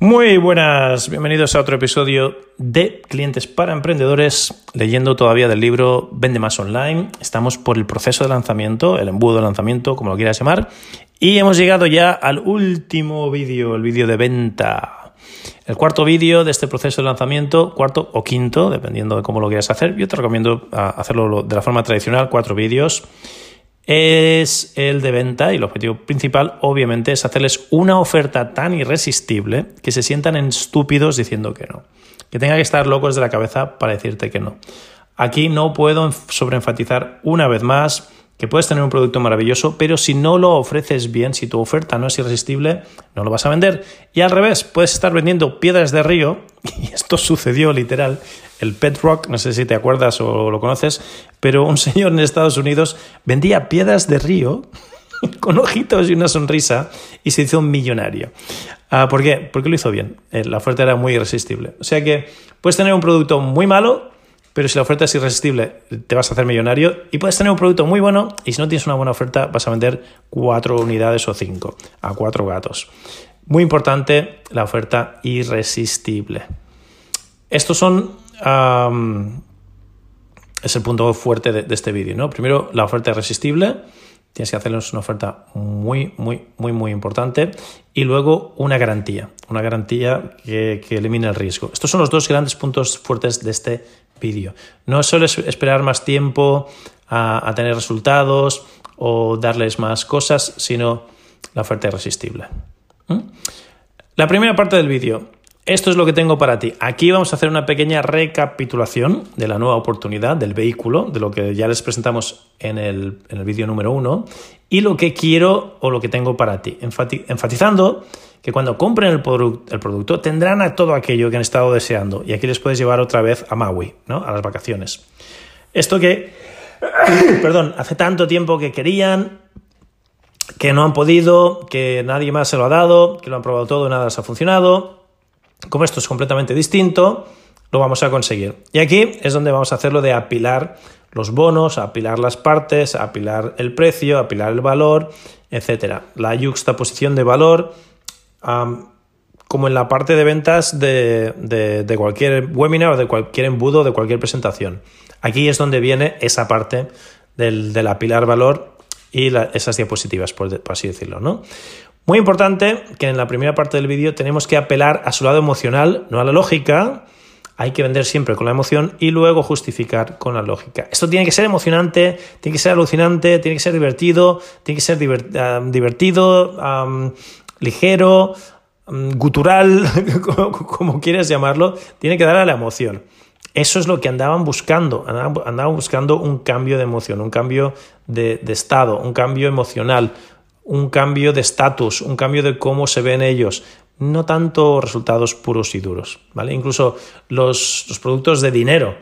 Muy buenas, bienvenidos a otro episodio de Clientes para Emprendedores, leyendo todavía del libro Vende más online. Estamos por el proceso de lanzamiento, el embudo de lanzamiento, como lo quieras llamar, y hemos llegado ya al último vídeo, el vídeo de venta. El cuarto vídeo de este proceso de lanzamiento, cuarto o quinto, dependiendo de cómo lo quieras hacer. Yo te recomiendo ah, hacerlo de la forma tradicional, cuatro vídeos es el de venta y el objetivo principal obviamente es hacerles una oferta tan irresistible que se sientan estúpidos diciendo que no, que tenga que estar locos de la cabeza para decirte que no. Aquí no puedo sobreenfatizar una vez más que puedes tener un producto maravilloso, pero si no lo ofreces bien, si tu oferta no es irresistible, no lo vas a vender. Y al revés, puedes estar vendiendo piedras de río, y esto sucedió literal, el Pet Rock, no sé si te acuerdas o lo conoces, pero un señor en Estados Unidos vendía piedras de río con ojitos y una sonrisa y se hizo un millonario. Ah, ¿Por qué? Porque lo hizo bien. Eh, la oferta era muy irresistible. O sea que puedes tener un producto muy malo, pero si la oferta es irresistible, te vas a hacer millonario. Y puedes tener un producto muy bueno y si no tienes una buena oferta, vas a vender cuatro unidades o cinco a cuatro gatos. Muy importante, la oferta irresistible. Estos son... es el punto fuerte de, este vídeo, ¿no? Primero, la oferta irresistible. Tienes que hacerles una oferta muy, muy, muy, muy importante. Y luego una garantía. Una garantía que, que elimine el riesgo. Estos son los dos grandes puntos fuertes de este vídeo. No sueles esperar más tiempo a, tener resultados o darles más cosas, sino la oferta irresistible. ¿Mm? La primera parte del vídeo. Esto es lo que tengo para ti. Aquí vamos a hacer una pequeña recapitulación de la nueva oportunidad del vehículo, de lo que ya les presentamos en el, en el vídeo número uno, y lo que quiero o lo que tengo para ti. enfatizando que cuando compren el, producto tendrán a todo aquello que han estado deseando y aquí les puedes llevar otra vez a Maui, ¿no? a las vacaciones. Esto que, perdón, hace tanto tiempo que querían, que no han podido, que nadie más se lo ha dado, que lo han probado todo y nada les ha funcionado. Como esto es completamente distinto, lo vamos a conseguir. Y aquí es donde vamos a hacerlo de apilar los bonos, apilar las partes, apilar el precio, apilar el valor, etc. La juxtaposición de valor como en la parte de ventas de, cualquier webinar o de cualquier embudo, de cualquier presentación. Aquí es donde viene esa parte del, del apilar valor y esas diapositivas, por, así decirlo. ¿no? Muy importante que en la primera parte del vídeo tenemos que apelar a su lado emocional, no a la lógica. Hay que vender siempre con la emoción y luego justificar con la lógica. Esto tiene que ser emocionante, tiene que ser alucinante, tiene que ser divertido, tiene que ser divertido, ligero, mm, gutural, como, quieras llamarlo, tiene que dar a la emoción. Eso es lo que andaban buscando, andaban, buscando un cambio de emoción, un cambio de, estado, un cambio emocional, un cambio de estatus, un cambio de cómo se ven ellos, no tanto resultados puros y duros, ¿vale? Incluso los, los productos de dinero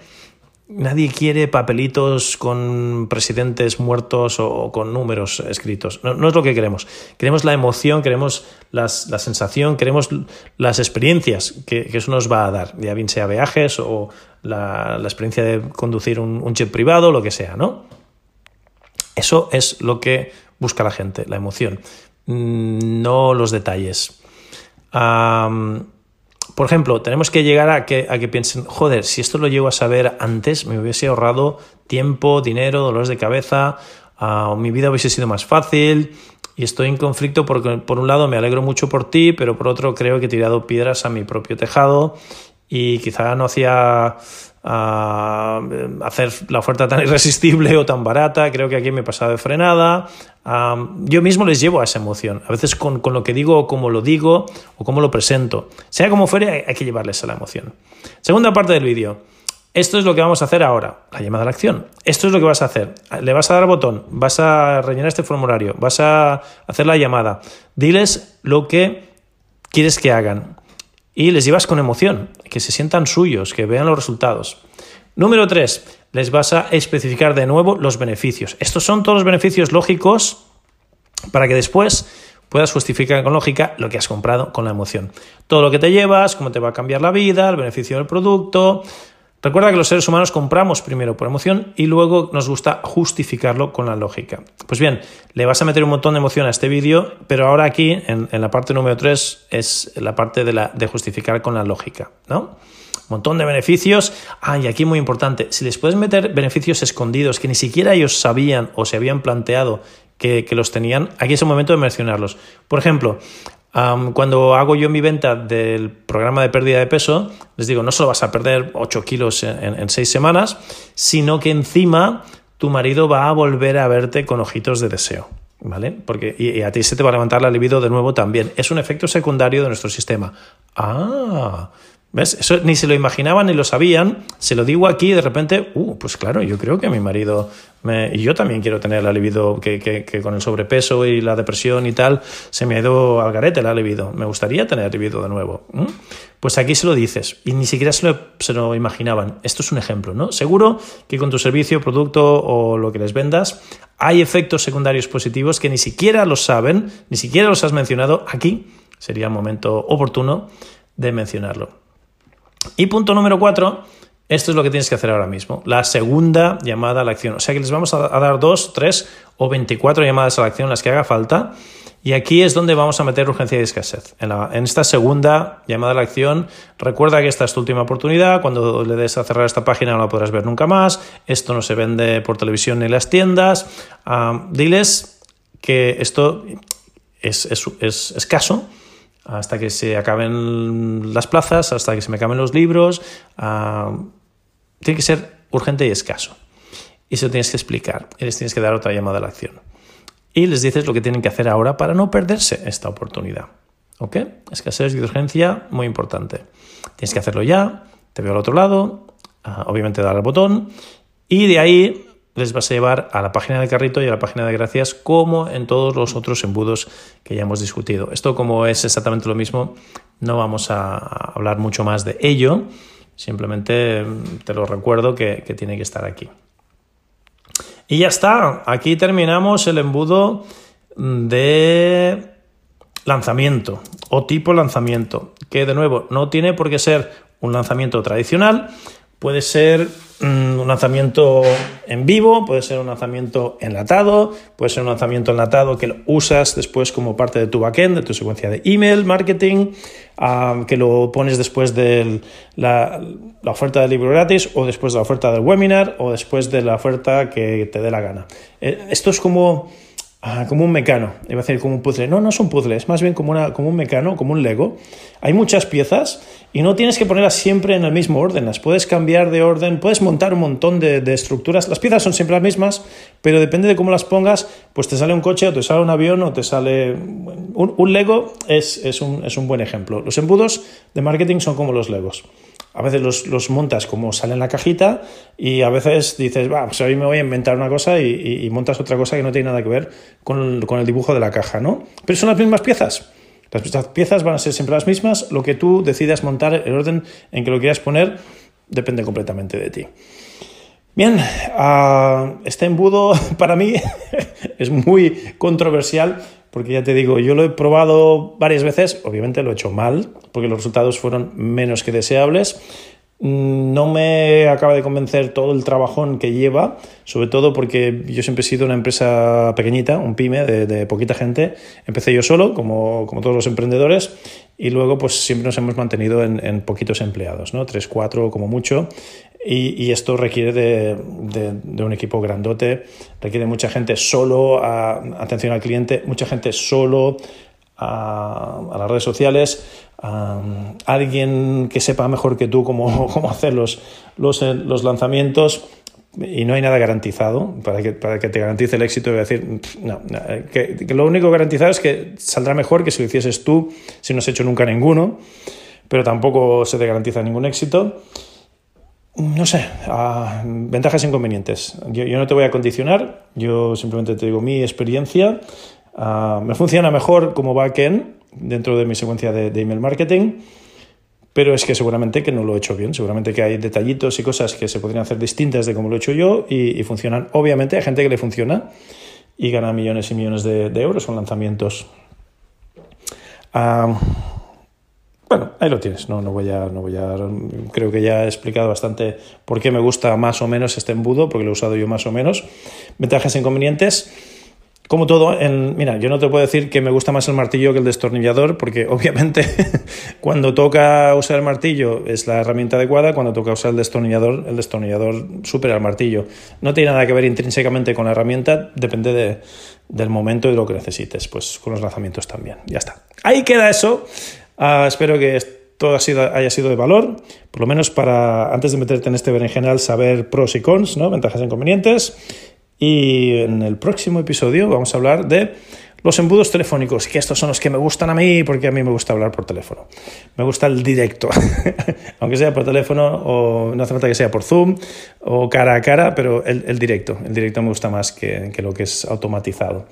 Nadie quiere papelitos con presidentes muertos o con números escritos. No, es lo que queremos. Queremos la emoción, queremos la sensación, queremos las experiencias que, eso nos va a dar, ya bien sea viajes o la, experiencia de conducir un, jet privado, lo que sea, ¿no? Eso es lo que busca la gente, la emoción, mm, no los detalles. Por ejemplo, tenemos que llegar a que, a que piensen, joder, si esto lo llego a saber antes, me hubiese ahorrado tiempo, dinero, dolores de cabeza, uh, mi vida hubiese sido más fácil y estoy en conflicto porque por un lado me alegro mucho por ti, pero por otro creo que he tirado piedras a mi propio tejado y quizá no hacía hacer la oferta tan irresistible o tan barata, creo que aquí me he pasado de frenada. yo mismo les llevo a esa emoción, a veces con, con, lo que digo o cómo lo digo o cómo lo presento. Sea como fuere, hay que llevarles a la emoción. Segunda parte del vídeo. Esto es lo que vamos a hacer ahora, la llamada a la acción. Esto es lo que vas a hacer. Le vas a dar botón, vas a rellenar este formulario, vas a hacer la llamada. Diles lo que quieres que hagan. Y les llevas con emoción, que se sientan suyos, que vean los resultados. Número tres, les vas a especificar de nuevo los beneficios. Estos son todos los beneficios lógicos para que después puedas justificar con lógica lo que has comprado con la emoción. Todo lo que te llevas, cómo te va a cambiar la vida, el beneficio del producto, Recuerda que los seres humanos compramos primero por emoción y luego nos gusta justificarlo con la lógica. Pues bien, le vas a meter un montón de emoción a este vídeo, pero ahora aquí, en, la parte número 3, es la parte de, la, de justificar con la lógica, ¿no? Montón de beneficios. Ah, y aquí muy importante, si les puedes meter beneficios escondidos que ni siquiera ellos sabían o se habían planteado que, que, los tenían, aquí es el momento de mencionarlos. Por ejemplo, cuando hago yo mi venta del programa de pérdida de peso, les digo, no solo vas a perder 8 kilos en, en 6 semanas, sino que encima tu marido va a volver a verte con ojitos de deseo. ¿Vale? Porque, y, a ti se te va a levantar la libido de nuevo también. Es un efecto secundario de nuestro sistema. Ah, ¿Ves? Eso ni se lo imaginaban ni lo sabían. Se lo digo aquí y de repente, uh, pues claro, yo creo que mi marido me... y yo también quiero tener la libido que, con el sobrepeso y la depresión y tal se me ha ido al garete la libido. Me gustaría tener libido de nuevo. Pues aquí se lo dices y ni siquiera se lo, se lo imaginaban. Esto es un ejemplo, ¿no? Seguro que con tu servicio, producto o lo que les vendas hay efectos secundarios positivos que ni siquiera los saben, ni siquiera los has mencionado. Aquí sería el momento oportuno de mencionarlo. Y punto número cuatro, esto es lo que tienes que hacer ahora mismo, la segunda llamada a la acción. O sea que les vamos a dar dos, tres o 24 llamadas a la acción, las que haga falta. Y aquí es donde vamos a meter urgencia y escasez. En, esta segunda llamada a la acción, recuerda que esta es tu última oportunidad. Cuando le des a cerrar esta página no la podrás ver nunca más. Esto no se vende por televisión ni en las tiendas. Ah, diles que esto es, es, es escaso hasta que se acaben las plazas, hasta que se me acaben los libros. Ah, tiene que ser urgente y escaso. Y eso tienes que explicar. Y les tienes que dar otra llamada a la acción. Y les dices lo que tienen que hacer ahora para no perderse esta oportunidad. ¿Ok? Escasez y urgencia, muy importante. Tienes que hacerlo ya. Te veo al otro lado. Ah, obviamente dar al botón. Y de ahí les vas a llevar a la página de carrito y a la página de gracias como en todos los otros embudos que ya hemos discutido. Esto como es exactamente lo mismo, no vamos a hablar mucho más de ello, simplemente mm, te lo recuerdo que, que tiene que estar aquí. Y ya está, aquí terminamos el embudo de lanzamiento o tipo lanzamiento, que de nuevo no tiene por qué ser un lanzamiento tradicional, puede ser Mm, un lanzamiento en vivo, puede ser un lanzamiento enlatado, puede ser un lanzamiento enlatado que lo usas después como parte de tu backend, de tu secuencia de email, marketing, que lo pones después de la, oferta del libro gratis o después de la oferta del webinar o después de la oferta que te dé la gana. Eh, esto es como Ah, como un mecano, iba a decir como un puzzle. No, no es un puzzle, es más bien como, una, como un mecano, como un Lego. Hay muchas piezas y no tienes que ponerlas siempre en el mismo orden, las puedes cambiar de orden, puedes montar un montón de, estructuras. Las piezas son siempre las mismas, pero depende de cómo las pongas, pues te sale un coche o te sale un avión o te sale... Un, Lego es, es, un, es un buen ejemplo. Los embudos de marketing son como los Legos a veces los, montas como sale en la cajita y a veces dices, va, pues hoy me voy a inventar una cosa y, montas otra cosa que no tiene nada que ver con, con, el dibujo de la caja, ¿no? Pero son las mismas piezas. Las piezas van a ser siempre las mismas, lo que tú decidas montar, el orden en que lo quieras poner, depende completamente de ti. Bien, ah, este embudo para mí es muy controversial porque ya te digo, yo lo he probado varias veces, obviamente lo he hecho mal, porque los resultados fueron menos que deseables. Mm, no me acaba de convencer todo el trabajón que lleva, sobre todo porque yo siempre he sido una empresa pequeñita, un pyme de, poquita gente. Empecé yo solo, como, como, todos los emprendedores, y luego pues siempre nos hemos mantenido en, en poquitos empleados, ¿no? Tres, cuatro como mucho. Y, esto requiere de, un equipo grandote, requiere mucha gente solo a atención al cliente, mucha gente solo a, las redes sociales, alguien que sepa mejor que tú cómo, cómo hacer los, los, los, lanzamientos. Y no hay nada garantizado para que, para que te garantice el éxito. A decir, no, que, que lo único garantizado es que saldrá mejor que si lo hicieses tú, si no has hecho nunca ninguno, pero tampoco se te garantiza ningún éxito. No sé, ventajas e inconvenientes. Yo, no te voy a condicionar, yo simplemente te digo mi experiencia. me funciona mejor como backend dentro de mi secuencia de, email marketing, pero es que seguramente que no lo he hecho bien, seguramente que hay detallitos y cosas que se podrían hacer distintas de como lo he hecho yo y, funcionan. Obviamente hay gente que le funciona y gana millones y millones de, euros con lanzamientos. Bueno, ahí lo tienes. No, no voy a, no voy a. Creo que ya he explicado bastante por qué me gusta más o menos este embudo, porque lo he usado yo más o menos. Ventajas e inconvenientes. Como todo, en, mira, yo no te puedo decir que me gusta más el martillo que el destornillador, porque obviamente cuando toca usar el martillo es la herramienta adecuada, cuando toca usar el destornillador, el destornillador supera el martillo. No tiene nada que ver intrínsecamente con la herramienta, depende de, del momento y de lo que necesites, pues con los lanzamientos también. Ya está. Ahí queda eso. Ah, espero que todo haya sido de valor, por lo menos para, antes de meterte en este berenjenal, saber pros y cons, ¿no? ventajas e inconvenientes. Y en el próximo episodio vamos a hablar de los embudos telefónicos, que estos son los que me gustan a mí, porque a mí me gusta hablar por teléfono. Me gusta el directo, aunque sea por teléfono o no hace falta que sea por Zoom o cara a cara, pero el, directo, el directo me gusta más que, que lo que es automatizado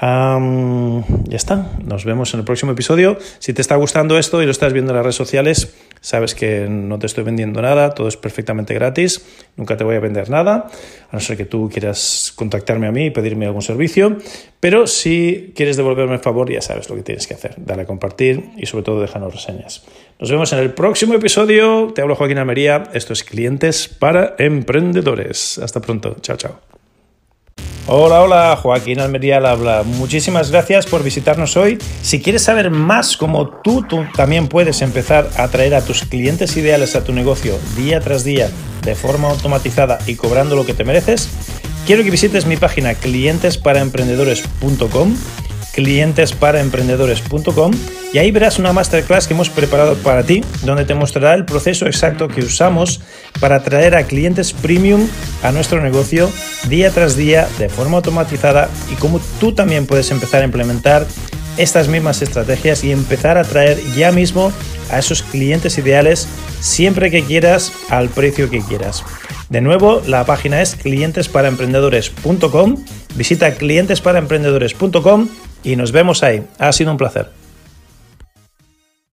ya está, nos vemos en el próximo episodio. Si te está gustando esto y lo estás viendo en las redes sociales, sabes que no te estoy vendiendo nada, todo es perfectamente gratis, nunca te voy a vender nada, a no ser que tú quieras contactarme a mí y pedirme algún servicio. Pero si quieres devolverme el favor, ya sabes lo que tienes que hacer, dale a compartir y sobre todo déjanos reseñas. Nos vemos en el próximo episodio. Te hablo Joaquín Almería, esto es Clientes para Emprendedores. Hasta pronto, chao, chao. Hola, hola, Joaquín Almería habla. Muchísimas gracias por visitarnos hoy. Si quieres saber más cómo tú, tú también puedes empezar a atraer a tus clientes ideales a tu negocio día tras día de forma automatizada y cobrando lo que te mereces, quiero que visites mi página clientesparaemprendedores.com clientesparaemprendedores.com y ahí verás una masterclass que hemos preparado para ti, donde te mostrará el proceso exacto que usamos para atraer a clientes premium a nuestro negocio día tras día de forma automatizada y cómo tú también puedes empezar a implementar estas mismas estrategias y empezar a atraer ya mismo a esos clientes ideales siempre que quieras al precio que quieras. De nuevo, la página es clientesparaemprendedores.com. Visita clientesparaemprendedores.com y nos vemos ahí. Ha sido un placer.